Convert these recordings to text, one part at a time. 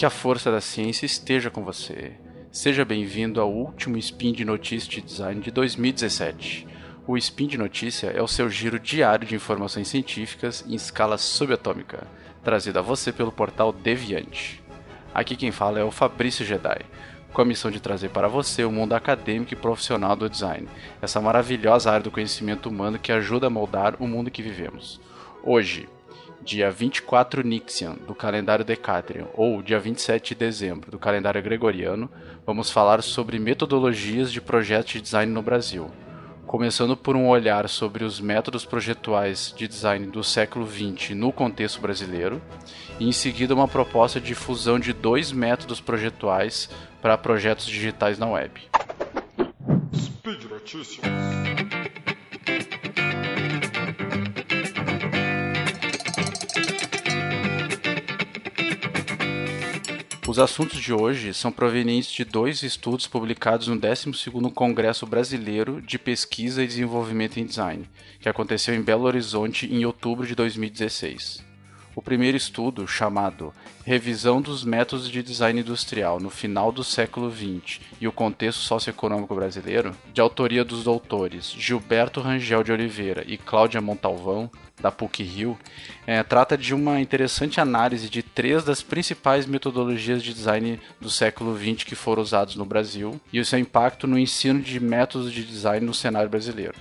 Que a força da ciência esteja com você. Seja bem-vindo ao último Spin de Notícias de Design de 2017. O Spin de Notícia é o seu giro diário de informações científicas em escala subatômica, trazido a você pelo portal Deviante. Aqui quem fala é o Fabrício Jedi, com a missão de trazer para você o mundo acadêmico e profissional do design, essa maravilhosa área do conhecimento humano que ajuda a moldar o mundo que vivemos. Hoje, dia 24 Nixian do calendário Decatrian ou dia 27 de dezembro do calendário Gregoriano, vamos falar sobre metodologias de projetos de design no Brasil. Começando por um olhar sobre os métodos projetuais de design do século XX no contexto brasileiro, e em seguida uma proposta de fusão de dois métodos projetuais para projetos digitais na web. Speed Notícias. Os assuntos de hoje são provenientes de dois estudos publicados no 12º Congresso Brasileiro de Pesquisa e Desenvolvimento em Design, que aconteceu em Belo Horizonte em outubro de 2016. O primeiro estudo, chamado Revisão dos Métodos de Design Industrial no Final do Século XX e o Contexto Socioeconômico Brasileiro, de autoria dos doutores Gilberto Rangel de Oliveira e Cláudia Montalvão, da PUC-Rio, é, trata de uma interessante análise de três das principais metodologias de design do século XX que foram usados no Brasil e o seu impacto no ensino de métodos de design no cenário brasileiro.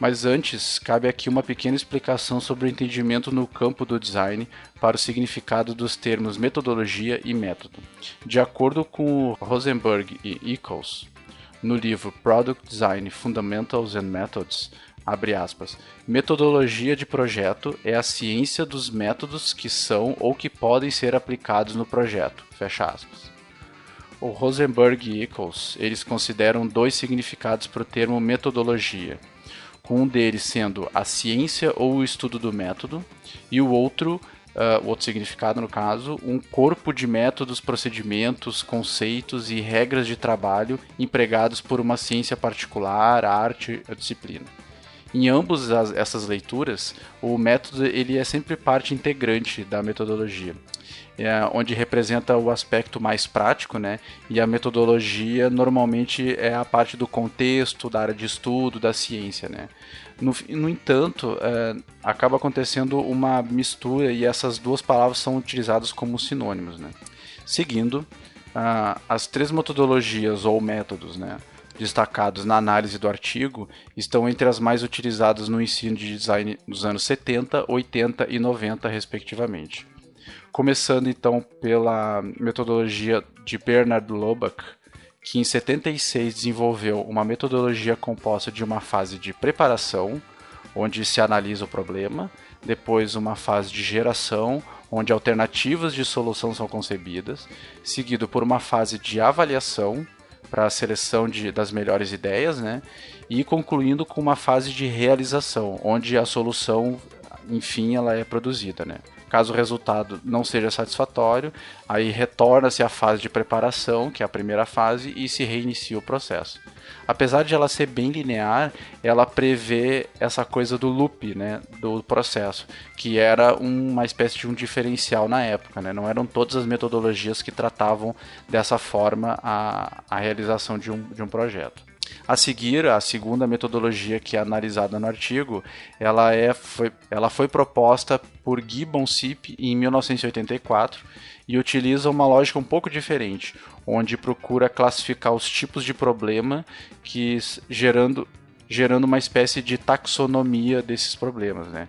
Mas antes, cabe aqui uma pequena explicação sobre o entendimento no campo do design para o significado dos termos metodologia e método. De acordo com Rosenberg e Eccles, no livro Product Design Fundamentals and Methods, abre aspas, metodologia de projeto é a ciência dos métodos que são ou que podem ser aplicados no projeto, fecha aspas. O Rosenberg e Eccles, eles consideram dois significados para o termo metodologia, com um deles sendo a ciência ou o estudo do método, e o outro, uh, o outro significado no caso, um corpo de métodos, procedimentos, conceitos e regras de trabalho empregados por uma ciência particular, arte ou disciplina. Em ambas essas leituras, o método ele é sempre parte integrante da metodologia é, onde representa o aspecto mais prático, né? E a metodologia normalmente é a parte do contexto, da área de estudo, da ciência, né? No, no entanto, é, acaba acontecendo uma mistura e essas duas palavras são utilizadas como sinônimos, né? Seguindo, as três metodologias ou métodos, né? destacados na análise do artigo estão entre as mais utilizadas no ensino de design dos anos 70, 80 e 90, respectivamente. Começando então pela metodologia de Bernard Lobach, que em 76 desenvolveu uma metodologia composta de uma fase de preparação, onde se analisa o problema, depois uma fase de geração, onde alternativas de solução são concebidas, seguido por uma fase de avaliação para a seleção de, das melhores ideias, né? E concluindo com uma fase de realização, onde a solução, enfim, ela é produzida, né? Caso o resultado não seja satisfatório, aí retorna-se à fase de preparação, que é a primeira fase, e se reinicia o processo. Apesar de ela ser bem linear, ela prevê essa coisa do loop né, do processo, que era uma espécie de um diferencial na época. Né? Não eram todas as metodologias que tratavam dessa forma a, a realização de um, de um projeto. A seguir, a segunda metodologia que é analisada no artigo, ela, é, foi, ela foi proposta por Gibbon Sip em 1984 e utiliza uma lógica um pouco diferente, onde procura classificar os tipos de problema que gerando, gerando uma espécie de taxonomia desses problemas, né?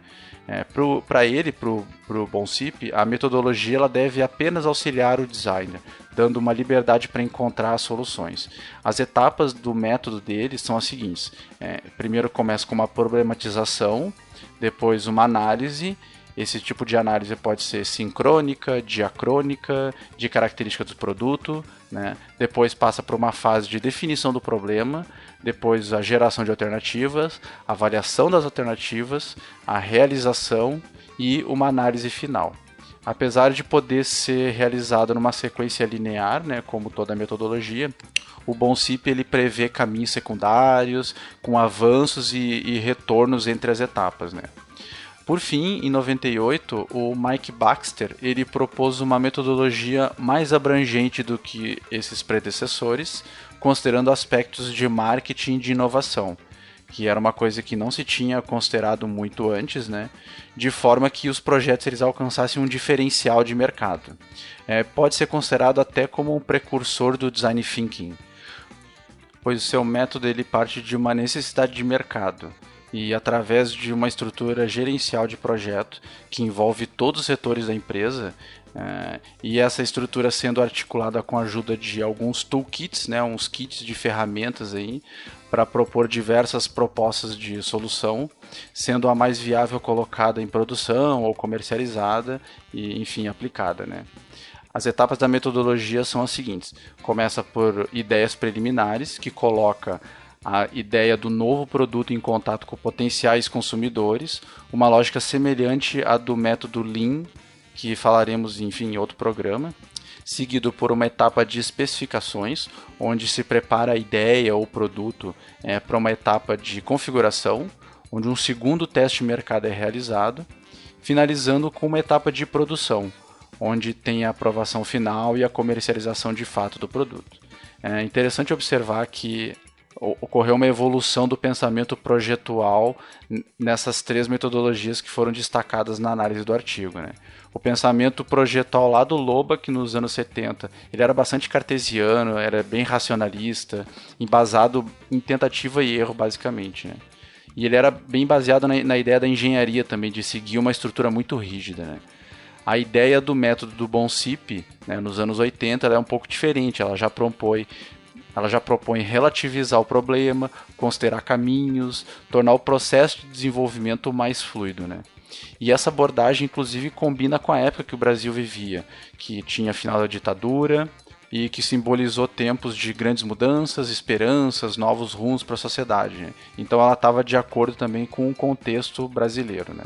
É, para ele, para o Bonsip, a metodologia ela deve apenas auxiliar o designer, dando uma liberdade para encontrar as soluções. As etapas do método dele são as seguintes: é, primeiro começa com uma problematização, depois uma análise. Esse tipo de análise pode ser sincrônica, diacrônica, de características do produto, né? depois passa por uma fase de definição do problema, depois a geração de alternativas, avaliação das alternativas, a realização e uma análise final. Apesar de poder ser realizado numa sequência linear, né, como toda metodologia, o BONCIP ele prevê caminhos secundários com avanços e, e retornos entre as etapas. Né. Por fim, em 98, o Mike Baxter ele propôs uma metodologia mais abrangente do que esses predecessores, considerando aspectos de marketing e de inovação, que era uma coisa que não se tinha considerado muito antes, né? De forma que os projetos eles alcançassem um diferencial de mercado. É, pode ser considerado até como um precursor do design thinking, pois o seu método ele parte de uma necessidade de mercado e através de uma estrutura gerencial de projeto que envolve todos os setores da empresa é, e essa estrutura sendo articulada com a ajuda de alguns toolkits, né, uns kits de ferramentas aí para propor diversas propostas de solução, sendo a mais viável colocada em produção ou comercializada e enfim aplicada, né. As etapas da metodologia são as seguintes: começa por ideias preliminares, que coloca a ideia do novo produto em contato com potenciais consumidores, uma lógica semelhante à do método Lean, que falaremos enfim em outro programa, seguido por uma etapa de especificações, onde se prepara a ideia ou produto é, para uma etapa de configuração, onde um segundo teste de mercado é realizado, finalizando com uma etapa de produção, onde tem a aprovação final e a comercialização de fato do produto. É interessante observar que ocorreu uma evolução do pensamento projetual nessas três metodologias que foram destacadas na análise do artigo. Né? O pensamento projetual lá do Loba, que nos anos 70, ele era bastante cartesiano, era bem racionalista, embasado em tentativa e erro, basicamente. Né? E ele era bem baseado na, na, ideia da engenharia também, de seguir uma estrutura muito rígida. Né? A ideia do método do Boncip, né, nos anos 80, é um pouco diferente, ela já propõe ela já propõe relativizar o problema, considerar caminhos, tornar o processo de desenvolvimento mais fluido, né? E essa abordagem, inclusive, combina com a época que o Brasil vivia, que tinha final da ditadura e que simbolizou tempos de grandes mudanças, esperanças, novos rumos para a sociedade. Né? Então, ela estava de acordo também com o contexto brasileiro. Né?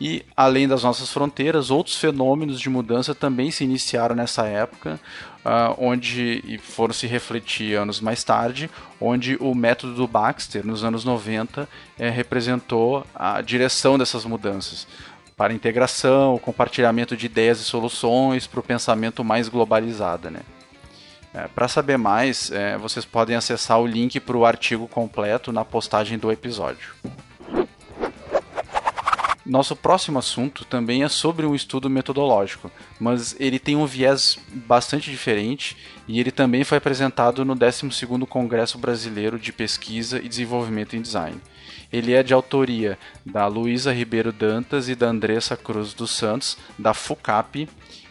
E, além das nossas fronteiras, outros fenômenos de mudança também se iniciaram nessa época, uh, onde foram se refletir anos mais tarde, onde o método do Baxter, nos anos 90, eh, representou a direção dessas mudanças para a integração, o compartilhamento de ideias e soluções para o pensamento mais globalizado. Né? É, para saber mais, é, vocês podem acessar o link para o artigo completo na postagem do episódio. Nosso próximo assunto também é sobre um estudo metodológico, mas ele tem um viés bastante diferente e ele também foi apresentado no 12º Congresso Brasileiro de Pesquisa e Desenvolvimento em Design. Ele é de autoria da Luísa Ribeiro Dantas e da Andressa Cruz dos Santos, da FUCAP,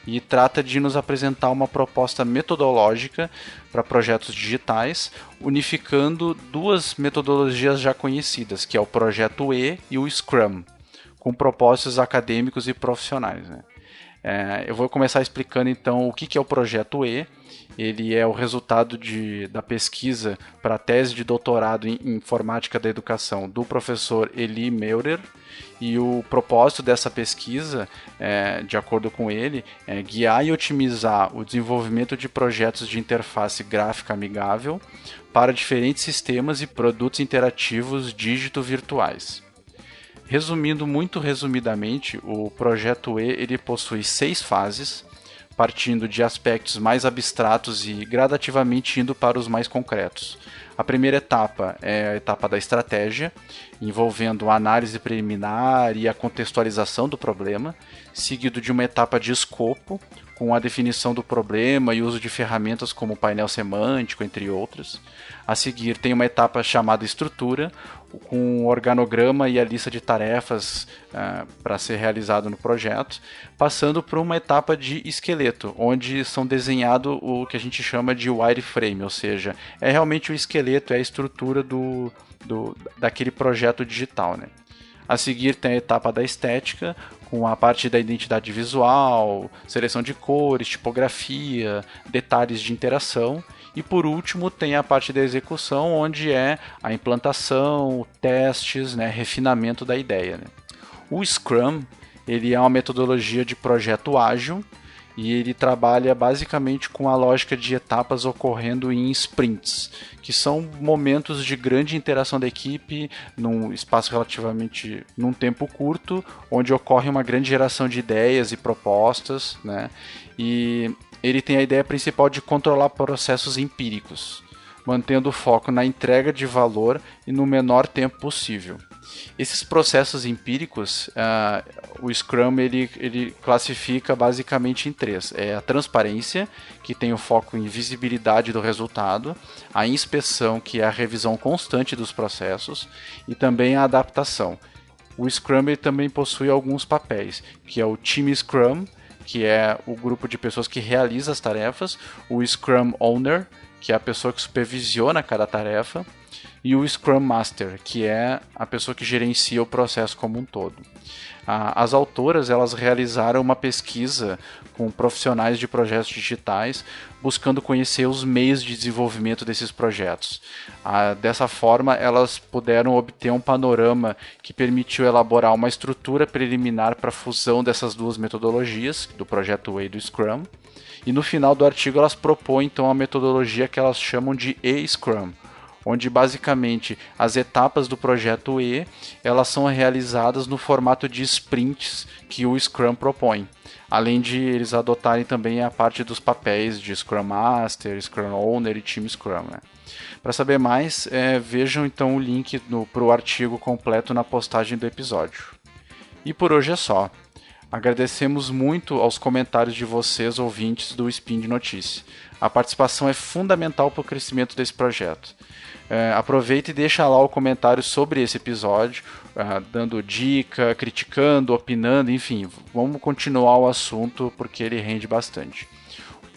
e trata de nos apresentar uma proposta metodológica para projetos digitais, unificando duas metodologias já conhecidas, que é o projeto E e o Scrum com propósitos acadêmicos e profissionais. Né? É, eu vou começar explicando então o que, que é o projeto E. Ele é o resultado de, da pesquisa para a tese de doutorado em informática da educação do professor Eli Meurer. E o propósito dessa pesquisa, é, de acordo com ele, é guiar e otimizar o desenvolvimento de projetos de interface gráfica amigável para diferentes sistemas e produtos interativos dígito virtuais. Resumindo muito resumidamente, o projeto E ele possui seis fases, partindo de aspectos mais abstratos e gradativamente indo para os mais concretos. A primeira etapa é a etapa da estratégia, envolvendo a análise preliminar e a contextualização do problema, seguido de uma etapa de escopo, com a definição do problema e uso de ferramentas como painel semântico, entre outras. A seguir, tem uma etapa chamada estrutura, com o organograma e a lista de tarefas uh, para ser realizado no projeto, passando por uma etapa de esqueleto, onde são desenhado o que a gente chama de wireframe, ou seja, é realmente o esqueleto, é a estrutura do, do daquele projeto digital. Né? A seguir tem a etapa da estética, com a parte da identidade visual, seleção de cores, tipografia, detalhes de interação. E por último tem a parte da execução, onde é a implantação, testes, né, refinamento da ideia. Né? O Scrum ele é uma metodologia de projeto ágil e ele trabalha basicamente com a lógica de etapas ocorrendo em sprints, que são momentos de grande interação da equipe num espaço relativamente num tempo curto, onde ocorre uma grande geração de ideias e propostas, né? E ele tem a ideia principal de controlar processos empíricos, mantendo o foco na entrega de valor e no menor tempo possível. Esses processos empíricos, uh, o Scrum ele, ele classifica basicamente em três: é a transparência, que tem o foco em visibilidade do resultado, a inspeção, que é a revisão constante dos processos, e também a adaptação. O Scrum também possui alguns papéis, que é o time Scrum, que é o grupo de pessoas que realiza as tarefas, o Scrum Owner, que é a pessoa que supervisiona cada tarefa, e o Scrum Master, que é a pessoa que gerencia o processo como um todo. As autoras elas realizaram uma pesquisa com profissionais de projetos digitais, buscando conhecer os meios de desenvolvimento desses projetos. Dessa forma, elas puderam obter um panorama que permitiu elaborar uma estrutura preliminar para a fusão dessas duas metodologias, do projeto Way e do Scrum. E no final do artigo elas propõem então a metodologia que elas chamam de E-Scrum, onde basicamente as etapas do projeto E elas são realizadas no formato de sprints que o Scrum propõe. Além de eles adotarem também a parte dos papéis de Scrum Master, Scrum Owner e Team Scrum. Né? Para saber mais, é, vejam então o link para o artigo completo na postagem do episódio. E por hoje é só. Agradecemos muito aos comentários de vocês, ouvintes do Spin de Notícia. A participação é fundamental para o crescimento desse projeto. É, aproveita e deixa lá o comentário sobre esse episódio, uh, dando dica, criticando, opinando, enfim, vamos continuar o assunto porque ele rende bastante.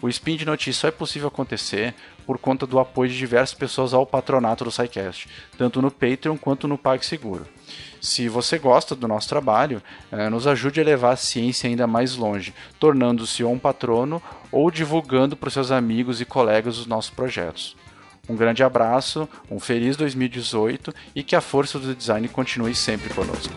O Spin de Notícia só é possível acontecer por conta do apoio de diversas pessoas ao patronato do SciCast, tanto no Patreon quanto no PagSeguro. Se você gosta do nosso trabalho, eh, nos ajude a levar a ciência ainda mais longe, tornando-se um patrono ou divulgando para os seus amigos e colegas os nossos projetos. Um grande abraço, um feliz 2018 e que a força do design continue sempre conosco.